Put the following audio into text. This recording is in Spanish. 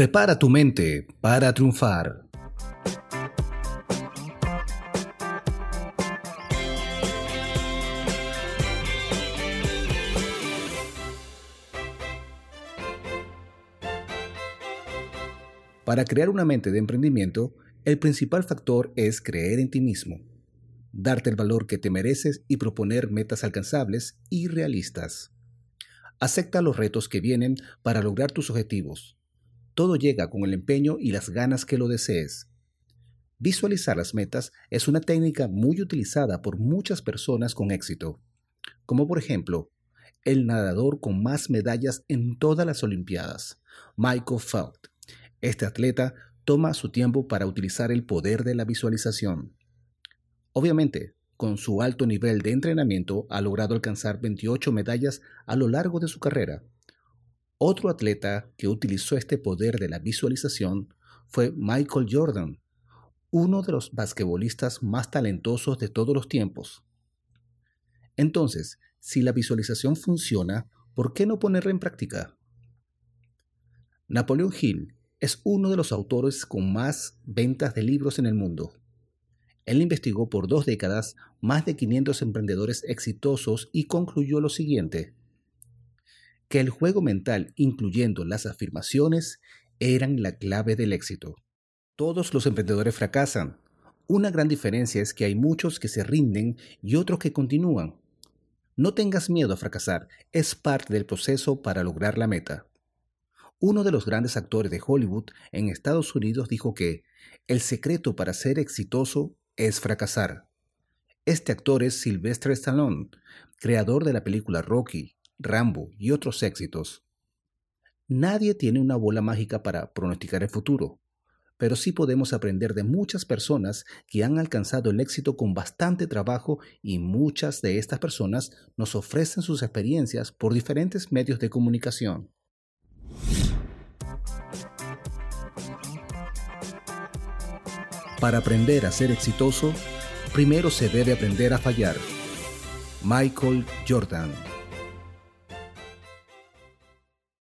Prepara tu mente para triunfar. Para crear una mente de emprendimiento, el principal factor es creer en ti mismo, darte el valor que te mereces y proponer metas alcanzables y realistas. Acepta los retos que vienen para lograr tus objetivos. Todo llega con el empeño y las ganas que lo desees. Visualizar las metas es una técnica muy utilizada por muchas personas con éxito, como por ejemplo el nadador con más medallas en todas las Olimpiadas, Michael Phelps. Este atleta toma su tiempo para utilizar el poder de la visualización. Obviamente, con su alto nivel de entrenamiento ha logrado alcanzar 28 medallas a lo largo de su carrera. Otro atleta que utilizó este poder de la visualización fue Michael Jordan, uno de los basquetbolistas más talentosos de todos los tiempos. Entonces, si la visualización funciona, ¿por qué no ponerla en práctica? Napoleón Hill es uno de los autores con más ventas de libros en el mundo. Él investigó por dos décadas más de 500 emprendedores exitosos y concluyó lo siguiente, que el juego mental, incluyendo las afirmaciones, eran la clave del éxito. Todos los emprendedores fracasan. Una gran diferencia es que hay muchos que se rinden y otros que continúan. No tengas miedo a fracasar, es parte del proceso para lograr la meta. Uno de los grandes actores de Hollywood en Estados Unidos dijo que el secreto para ser exitoso es fracasar. Este actor es Sylvester Stallone, creador de la película Rocky, Rambo y otros éxitos. Nadie tiene una bola mágica para pronosticar el futuro, pero sí podemos aprender de muchas personas que han alcanzado el éxito con bastante trabajo y muchas de estas personas nos ofrecen sus experiencias por diferentes medios de comunicación. Para aprender a ser exitoso, primero se debe aprender a fallar. Michael Jordan